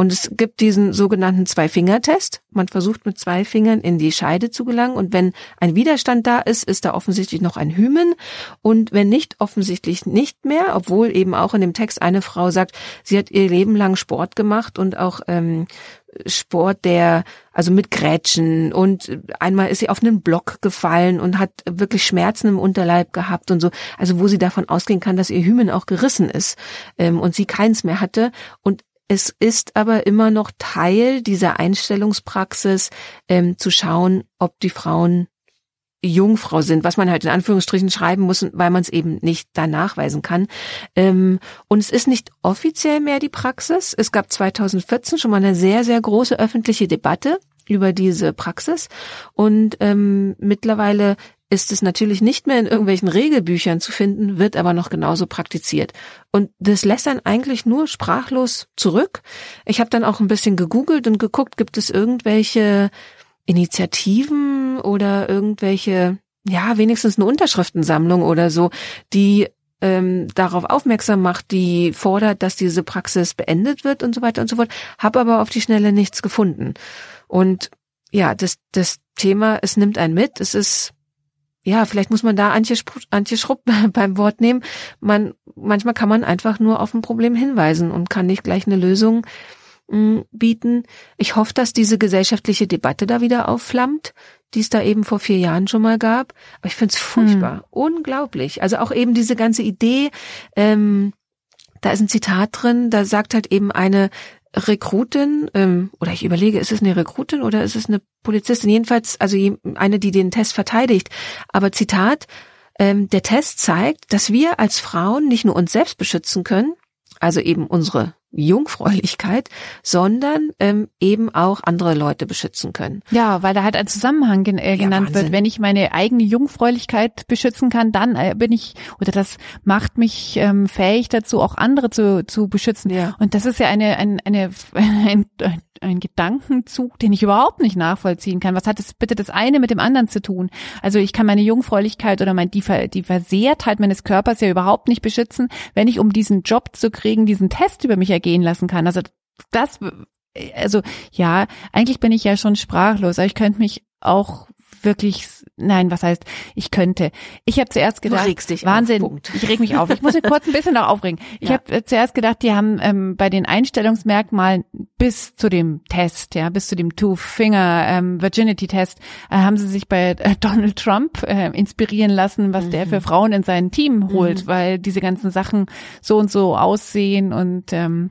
Und es gibt diesen sogenannten Zwei-Finger-Test. Man versucht mit zwei Fingern in die Scheide zu gelangen. Und wenn ein Widerstand da ist, ist da offensichtlich noch ein Hymen. Und wenn nicht, offensichtlich nicht mehr, obwohl eben auch in dem Text eine Frau sagt, sie hat ihr Leben lang Sport gemacht und auch ähm, Sport, der also mit Grätschen und einmal ist sie auf einen Block gefallen und hat wirklich Schmerzen im Unterleib gehabt und so, also wo sie davon ausgehen kann, dass ihr Hymen auch gerissen ist ähm, und sie keins mehr hatte. Und es ist aber immer noch Teil dieser Einstellungspraxis, ähm, zu schauen, ob die Frauen Jungfrau sind, was man halt in Anführungsstrichen schreiben muss, weil man es eben nicht da nachweisen kann. Ähm, und es ist nicht offiziell mehr die Praxis. Es gab 2014 schon mal eine sehr, sehr große öffentliche Debatte über diese Praxis. Und ähm, mittlerweile ist es natürlich nicht mehr in irgendwelchen Regelbüchern zu finden, wird aber noch genauso praktiziert. Und das lässt dann eigentlich nur sprachlos zurück. Ich habe dann auch ein bisschen gegoogelt und geguckt, gibt es irgendwelche Initiativen oder irgendwelche, ja, wenigstens eine Unterschriftensammlung oder so, die ähm, darauf aufmerksam macht, die fordert, dass diese Praxis beendet wird und so weiter und so fort, habe aber auf die Schnelle nichts gefunden. Und ja, das, das Thema, es nimmt einen mit, es ist ja, vielleicht muss man da Antje, Antje Schrupp beim Wort nehmen. Man, manchmal kann man einfach nur auf ein Problem hinweisen und kann nicht gleich eine Lösung bieten. Ich hoffe, dass diese gesellschaftliche Debatte da wieder aufflammt, die es da eben vor vier Jahren schon mal gab. Aber ich finde es furchtbar, hm. unglaublich. Also auch eben diese ganze Idee, ähm, da ist ein Zitat drin, da sagt halt eben eine Rekrutin, ähm, oder ich überlege, ist es eine Rekrutin oder ist es eine Polizistin? Jedenfalls, also eine, die den Test verteidigt. Aber Zitat, ähm, der Test zeigt, dass wir als Frauen nicht nur uns selbst beschützen können, also eben unsere Jungfräulichkeit, sondern ähm, eben auch andere Leute beschützen können. Ja, weil da halt ein Zusammenhang gen äh, genannt Wahnsinn. wird. Wenn ich meine eigene Jungfräulichkeit beschützen kann, dann äh, bin ich, oder das macht mich ähm, fähig dazu, auch andere zu, zu beschützen. Ja. Und das ist ja eine, eine, eine, ein, ein Gedankenzug, den ich überhaupt nicht nachvollziehen kann. Was hat das bitte das eine mit dem anderen zu tun? Also ich kann meine Jungfräulichkeit oder mein, die, Ver, die Versehrtheit meines Körpers ja überhaupt nicht beschützen, wenn ich um diesen Job zu kriegen, diesen Test über mich ergehen lassen kann. Also das, also ja, eigentlich bin ich ja schon sprachlos, aber ich könnte mich auch wirklich, nein, was heißt, ich könnte. Ich habe zuerst gedacht, Wahnsinn, auf, ich reg mich auf. Ich muss mich kurz ein bisschen noch aufregen. Ich Ja. habe äh, zuerst gedacht, die haben ähm, bei den Einstellungsmerkmalen bis zu dem Test, ja, bis zu dem Two-Finger ähm, Virginity-Test, äh, haben sie sich bei äh, Donald Trump äh, inspirieren lassen, was der Mhm. für Frauen in sein Team holt, weil diese ganzen Sachen so und so aussehen und ähm,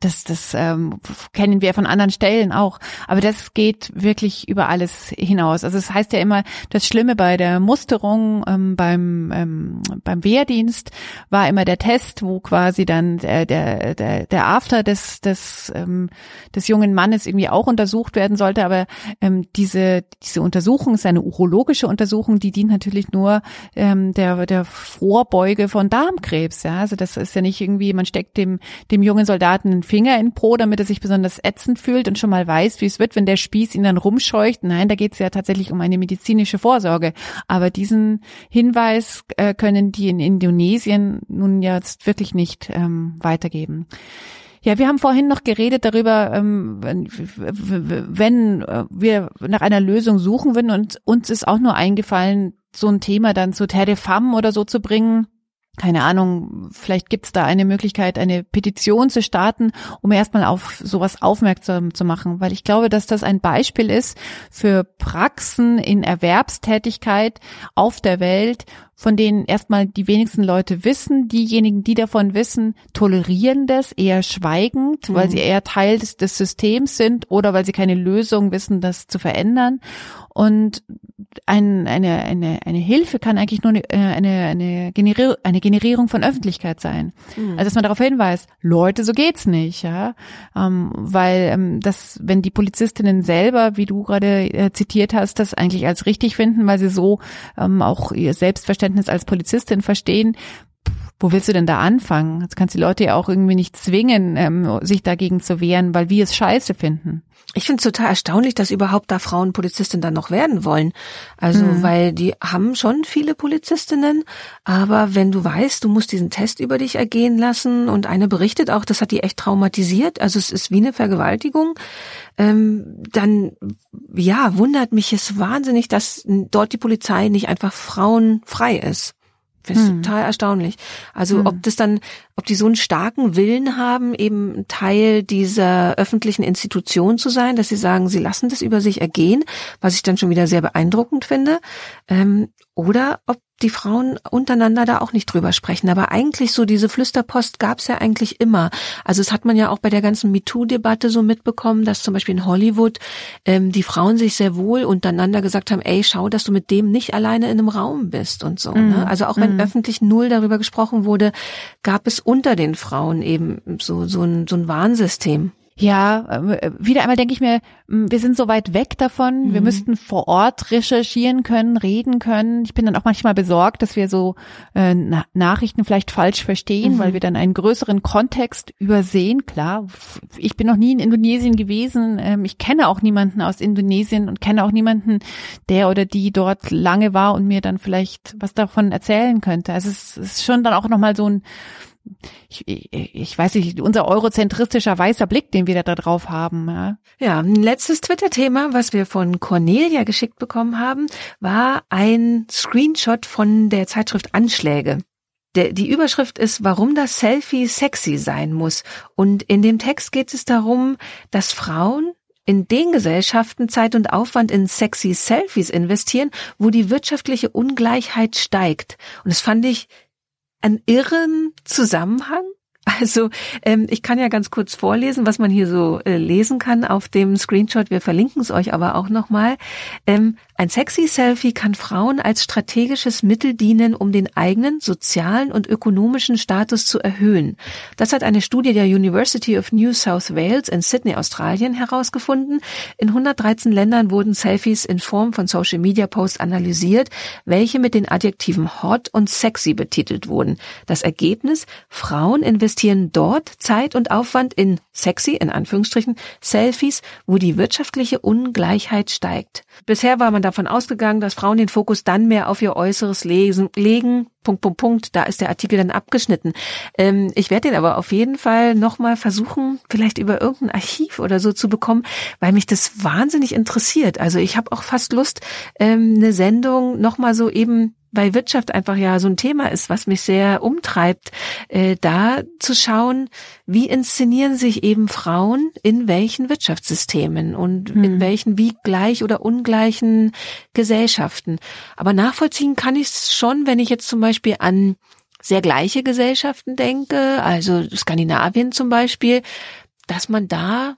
das, das ähm, kennen wir von anderen Stellen auch. Aber das geht wirklich über alles hinaus. Also es heißt ja immer, das Schlimme bei der Musterung, ähm, beim, ähm, beim Wehrdienst war immer der Test, wo quasi dann der, der, der, der After des, des, ähm, des jungen Mannes irgendwie auch untersucht werden sollte. Aber ähm, diese, diese Untersuchung ist eine urologische Untersuchung, die dient natürlich nur ähm, der, der Vorbeuge von Darmkrebs. Ja, also das ist ja nicht irgendwie, man steckt dem, dem jungen Soldaten Finger in Pro, damit er sich besonders ätzend fühlt und schon mal weiß, wie es wird, wenn der Spieß ihn dann rumscheucht. Nein, da geht es ja tatsächlich um eine medizinische Vorsorge. Aber diesen Hinweis äh, können die in Indonesien nun jetzt wirklich nicht ähm, weitergeben. Ja, wir haben vorhin noch geredet darüber, ähm, wenn, wenn äh, wir nach einer Lösung suchen würden und uns ist auch nur eingefallen, so ein Thema dann zu Terre de Femme oder so zu bringen. Keine Ahnung, vielleicht gibt's da eine Möglichkeit, eine Petition zu starten, um erstmal auf sowas aufmerksam zu machen, weil ich glaube, dass das ein Beispiel ist für Praxen in Erwerbstätigkeit auf der Welt, von denen erstmal die wenigsten Leute wissen. Diejenigen, die davon wissen, tolerieren das eher schweigend, weil sie eher Teil des, des Systems sind oder weil sie keine Lösung wissen, das zu verändern. Und ein, eine, eine, eine Hilfe kann eigentlich nur eine, eine, eine, Generier eine Generierung von Öffentlichkeit sein. Also dass man darauf hinweist, Leute, so geht's nicht, ja. Ähm, weil ähm, das, wenn die Polizistinnen selber, wie du gerade äh, zitiert hast, das eigentlich als richtig finden, weil sie so ähm, auch ihr Selbstverständnis als Polizistin verstehen, wo willst du denn da anfangen? Jetzt kannst du die Leute ja auch irgendwie nicht zwingen, ähm, sich dagegen zu wehren, weil wir es scheiße finden. Ich finde es total erstaunlich, dass überhaupt da Frauen Polizistin dann noch werden wollen. Also, weil die haben schon viele Polizistinnen, aber wenn du weißt, du musst diesen Test über dich ergehen lassen und eine berichtet auch, das hat die echt traumatisiert, also es ist wie eine Vergewaltigung, ähm, dann ja, wundert mich es wahnsinnig, dass dort die Polizei nicht einfach frauenfrei ist. Das ist total erstaunlich. Also ob das dann, ob die so einen starken Willen haben, eben Teil dieser öffentlichen Institution zu sein, dass sie sagen, sie lassen das über sich ergehen, was ich dann schon wieder sehr beeindruckend finde, ähm, oder ob die Frauen untereinander da auch nicht drüber sprechen. Aber eigentlich so diese Flüsterpost gab's ja eigentlich immer. Also es hat man ja auch bei der ganzen MeToo-Debatte so mitbekommen, dass zum Beispiel in Hollywood ähm, die Frauen sich sehr wohl untereinander gesagt haben, ey, schau, dass du mit dem nicht alleine in einem Raum bist und so. Ne? Also auch wenn öffentlich null darüber gesprochen wurde, gab es unter den Frauen eben so, so, ein, so ein Warnsystem. Ja, äh, wieder einmal denke ich mir, mh, wir sind so weit weg davon. Wir müssten vor Ort recherchieren können, reden können. Ich bin dann auch manchmal besorgt, dass wir so äh, Na Nachrichten vielleicht falsch verstehen, weil wir dann einen größeren Kontext übersehen. Klar, ich bin noch nie in Indonesien gewesen. Ähm, ich kenne auch niemanden aus Indonesien und kenne auch niemanden, der oder die dort lange war und mir dann vielleicht was davon erzählen könnte. Also es ist schon dann auch nochmal so ein ich, ich, weiß nicht, unser eurozentristischer weißer Blick, den wir da drauf haben. Ja. Ja, ein letztes Twitter-Thema, was wir von Cornelia geschickt bekommen haben, war ein Screenshot von der Zeitschrift Anschläge. Die Überschrift ist, warum das Selfie sexy sein muss. Und in dem Text geht es darum, dass Frauen in den Gesellschaften Zeit und Aufwand in sexy Selfies investieren, wo die wirtschaftliche Ungleichheit steigt. Und das fand ich einen irren Zusammenhang. Also ähm, ich kann ja ganz kurz vorlesen, was man hier so äh, lesen kann auf dem Screenshot. Wir verlinken es euch aber auch nochmal. Ähm, Ein sexy Selfie kann Frauen als strategisches Mittel dienen, um den eigenen sozialen und ökonomischen Status zu erhöhen. Das hat eine Studie der University of New South Wales in Sydney, Australien herausgefunden. In 113 Ländern wurden Selfies in Form von Social Media Posts analysiert, welche mit den Adjektiven hot und sexy betitelt wurden. Das Ergebnis? Frauen investieren dort Zeit und Aufwand in sexy, in Anführungsstrichen, Selfies, wo die wirtschaftliche Ungleichheit steigt. Bisher war man davon ausgegangen, dass Frauen den Fokus dann mehr auf ihr Äußeres lesen, legen. Punkt, Punkt, Punkt. Da ist der Artikel dann abgeschnitten. Ähm, ich werde den aber auf jeden Fall nochmal versuchen, vielleicht über irgendein Archiv oder so zu bekommen, weil mich das wahnsinnig interessiert. Also ich habe auch fast Lust, ähm, eine Sendung nochmal so eben weil Wirtschaft einfach ja so ein Thema ist, was mich sehr umtreibt, äh, da zu schauen, wie inszenieren sich eben Frauen in welchen Wirtschaftssystemen und hm. in welchen wie gleich oder ungleichen Gesellschaften. Aber nachvollziehen kann ich es schon, wenn ich jetzt zum Beispiel an sehr gleiche Gesellschaften denke, also Skandinavien zum Beispiel, dass man da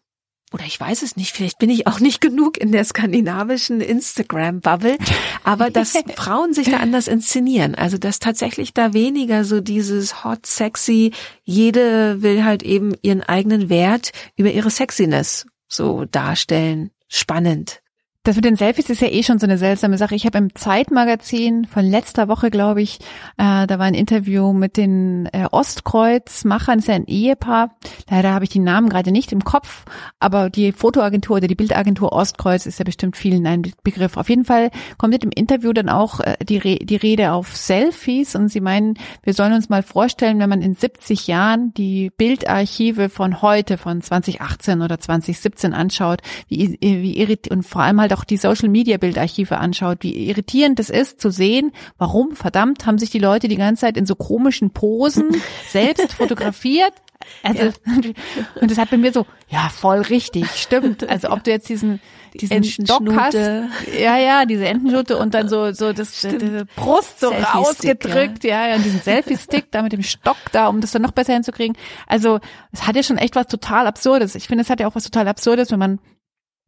oder ich weiß es nicht, vielleicht bin ich auch nicht genug in der skandinavischen Instagram-Bubble, aber dass Frauen sich da anders inszenieren. Also dass tatsächlich da weniger so dieses hot, sexy, jede will halt eben ihren eigenen Wert über ihre Sexiness so darstellen. Spannend. Das mit den Selfies ist ja eh schon so eine seltsame Sache. Ich habe im Zeitmagazin von letzter Woche, glaube ich, äh, da war ein Interview mit den äh, Ostkreuz-Machern, ist ja ein Ehepaar. Leider habe ich die Namen gerade nicht im Kopf, aber die Fotoagentur oder die Bildagentur Ostkreuz ist ja bestimmt vielen ein Begriff. Auf jeden Fall kommt mit dem Interview dann auch äh, die, Re die Rede auf Selfies und sie meinen, wir sollen uns mal vorstellen, wenn man in 70 Jahren die Bildarchive von heute, von 2018 oder 2017 anschaut, wie, wie irrit und vor allem halt auch die Social Media Bildarchive anschaut, wie irritierend es ist zu sehen, warum verdammt haben sich die Leute die ganze Zeit in so komischen Posen selbst fotografiert. Also, ja. und das hat bei mir so, ja, voll richtig, stimmt. Also, ob du jetzt diesen, diesen Stock hast, ja, ja, diese Entenschute und dann so, so das, diese Brust so rausgedrückt, ja. ja, und diesen Selfie-Stick da mit dem Stock da, um das dann noch besser hinzukriegen. Also, es hat ja schon echt was total Absurdes. Ich finde, es hat ja auch was total Absurdes, wenn man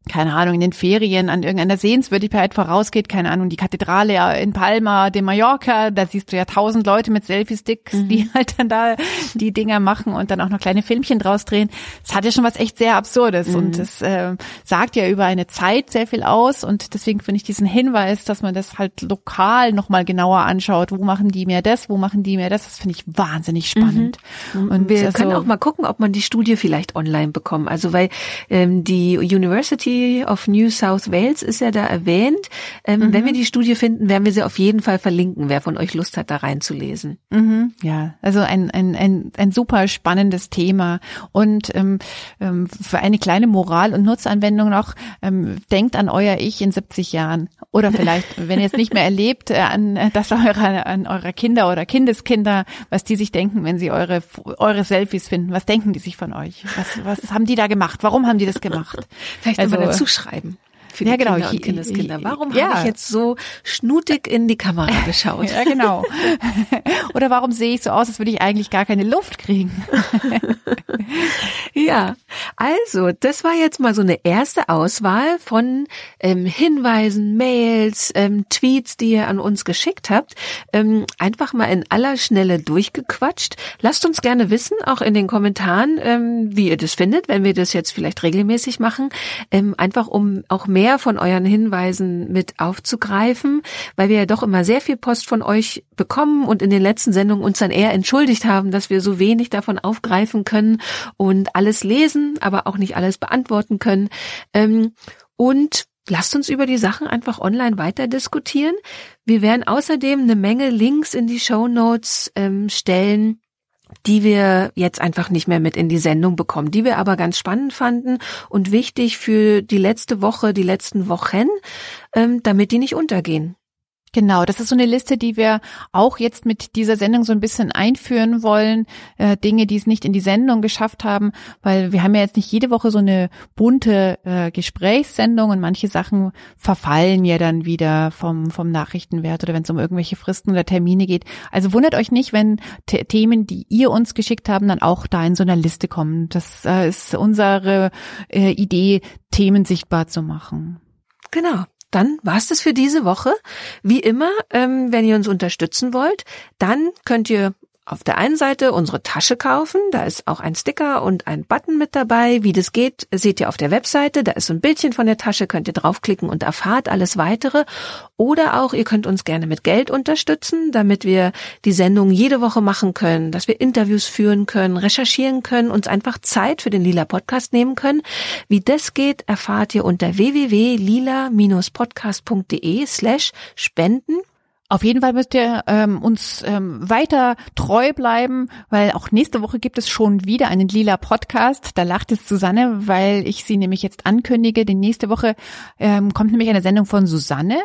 keine Ahnung, in den Ferien an irgendeiner Sehenswürdigkeit vorausgeht, keine Ahnung, die Kathedrale in Palma de Mallorca, da siehst du ja tausend Leute mit Selfie-Sticks, mhm. die halt dann da die Dinger machen und dann auch noch kleine Filmchen draus drehen. Das hat ja schon was echt sehr Absurdes mhm. und es äh, sagt ja über eine Zeit sehr viel aus und deswegen finde ich diesen Hinweis, dass man das halt lokal nochmal genauer anschaut, wo machen die mehr das, wo machen die mehr das, das finde ich wahnsinnig spannend. Mhm. Und wir also, können auch mal gucken, ob man die Studie vielleicht online bekommt. Also weil ähm, die University of New South Wales ist ja da erwähnt. Ähm, mhm. Wenn wir die Studie finden, werden wir sie auf jeden Fall verlinken, wer von euch Lust hat, da reinzulesen. Mhm. Ja, also ein, ein, ein, ein super spannendes Thema. Und ähm, ähm für eine kleine Moral- und Nutzanwendung noch, ähm, denkt an euer Ich in 70 Jahren. Oder vielleicht, wenn ihr es nicht mehr erlebt, äh, an äh, das eure, an eurer Kinder oder Kindeskinder, was die sich denken, wenn sie eure, eure Selfies finden. Was denken die sich von euch? Was, was haben die da gemacht? Warum haben die das gemacht? Vielleicht also, dazu schreiben für die ja, genau. Kinder und Kindeskinder. Warum ja. habe ich jetzt so schnutig in die Kamera geschaut? ja, genau. Oder warum sehe ich so aus, als würde ich eigentlich gar keine Luft kriegen? ja, also das war jetzt mal so eine erste Auswahl von ähm, Hinweisen, Mails, ähm, Tweets, die ihr an uns geschickt habt. Ähm, einfach mal in aller Schnelle durchgequatscht. Lasst uns gerne wissen, auch in den Kommentaren, ähm, wie ihr das findet, wenn wir das jetzt vielleicht regelmäßig machen. Ähm, einfach um auch mehr mehr von euren Hinweisen mit aufzugreifen, weil wir ja doch immer sehr viel Post von euch bekommen und in den letzten Sendungen uns dann eher entschuldigt haben, dass wir so wenig davon aufgreifen können und alles lesen, aber auch nicht alles beantworten können. Ähm, und Lasst uns über die Sachen einfach online weiter diskutieren. Wir werden außerdem eine Menge Links in die Show Notes ähm, stellen, die wir jetzt einfach nicht mehr mit in die Sendung bekommen, die wir aber ganz spannend fanden und wichtig für die letzte Woche, die letzten Wochen, ähm, damit die nicht untergehen. Genau, das ist so eine Liste, die wir auch jetzt mit dieser Sendung so ein bisschen einführen wollen. Äh, Dinge, die es nicht in die Sendung geschafft haben, weil wir haben ja jetzt nicht jede Woche so eine bunte äh, Gesprächssendung und manche Sachen verfallen ja dann wieder vom, vom Nachrichtenwert oder wenn es um irgendwelche Fristen oder Termine geht. Also wundert euch nicht, wenn Themen, die ihr uns geschickt haben, dann auch da in so einer Liste kommen. Das äh, ist unsere äh, Idee, Themen sichtbar zu machen. Genau. Dann war's das für diese Woche. Wie immer, ähm, wenn ihr uns unterstützen wollt, dann könnt ihr auf der einen Seite unsere Tasche kaufen, da ist auch ein Sticker und ein Button mit dabei. Wie das geht, seht ihr auf der Webseite, da ist so ein Bildchen von der Tasche, könnt ihr draufklicken und erfahrt alles weitere. Oder auch, ihr könnt uns gerne mit Geld unterstützen, damit wir die Sendung jede Woche machen können, dass wir Interviews führen können, recherchieren können, uns einfach Zeit für den Lila Podcast nehmen können. Wie das geht, erfahrt ihr unter www.lila-podcast.de slash spenden. Auf jeden Fall müsst ihr ähm, uns ähm, weiter treu bleiben, weil auch nächste Woche gibt es schon wieder einen lila Podcast. Da lacht es Susanne, weil ich sie nämlich jetzt ankündige. Denn nächste Woche ähm, kommt nämlich eine Sendung von Susanne.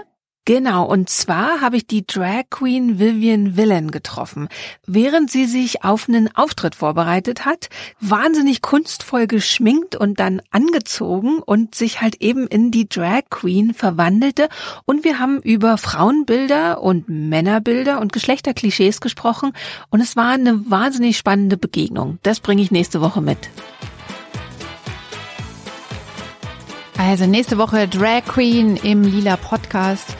Genau, und zwar habe ich die Drag Queen Vivian Villen getroffen. Während sie sich auf einen Auftritt vorbereitet hat, wahnsinnig kunstvoll geschminkt und dann angezogen und sich halt eben in die Drag Queen verwandelte. Und wir haben über Frauenbilder und Männerbilder und Geschlechterklischees gesprochen. Und es war eine wahnsinnig spannende Begegnung. Das bringe ich nächste Woche mit. Also nächste Woche Drag Queen im Lila Podcast.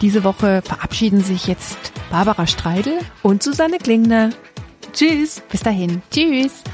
Diese Woche verabschieden sich jetzt Barbara Streidel und Susanne Klingner. Tschüss. Bis dahin. Tschüss.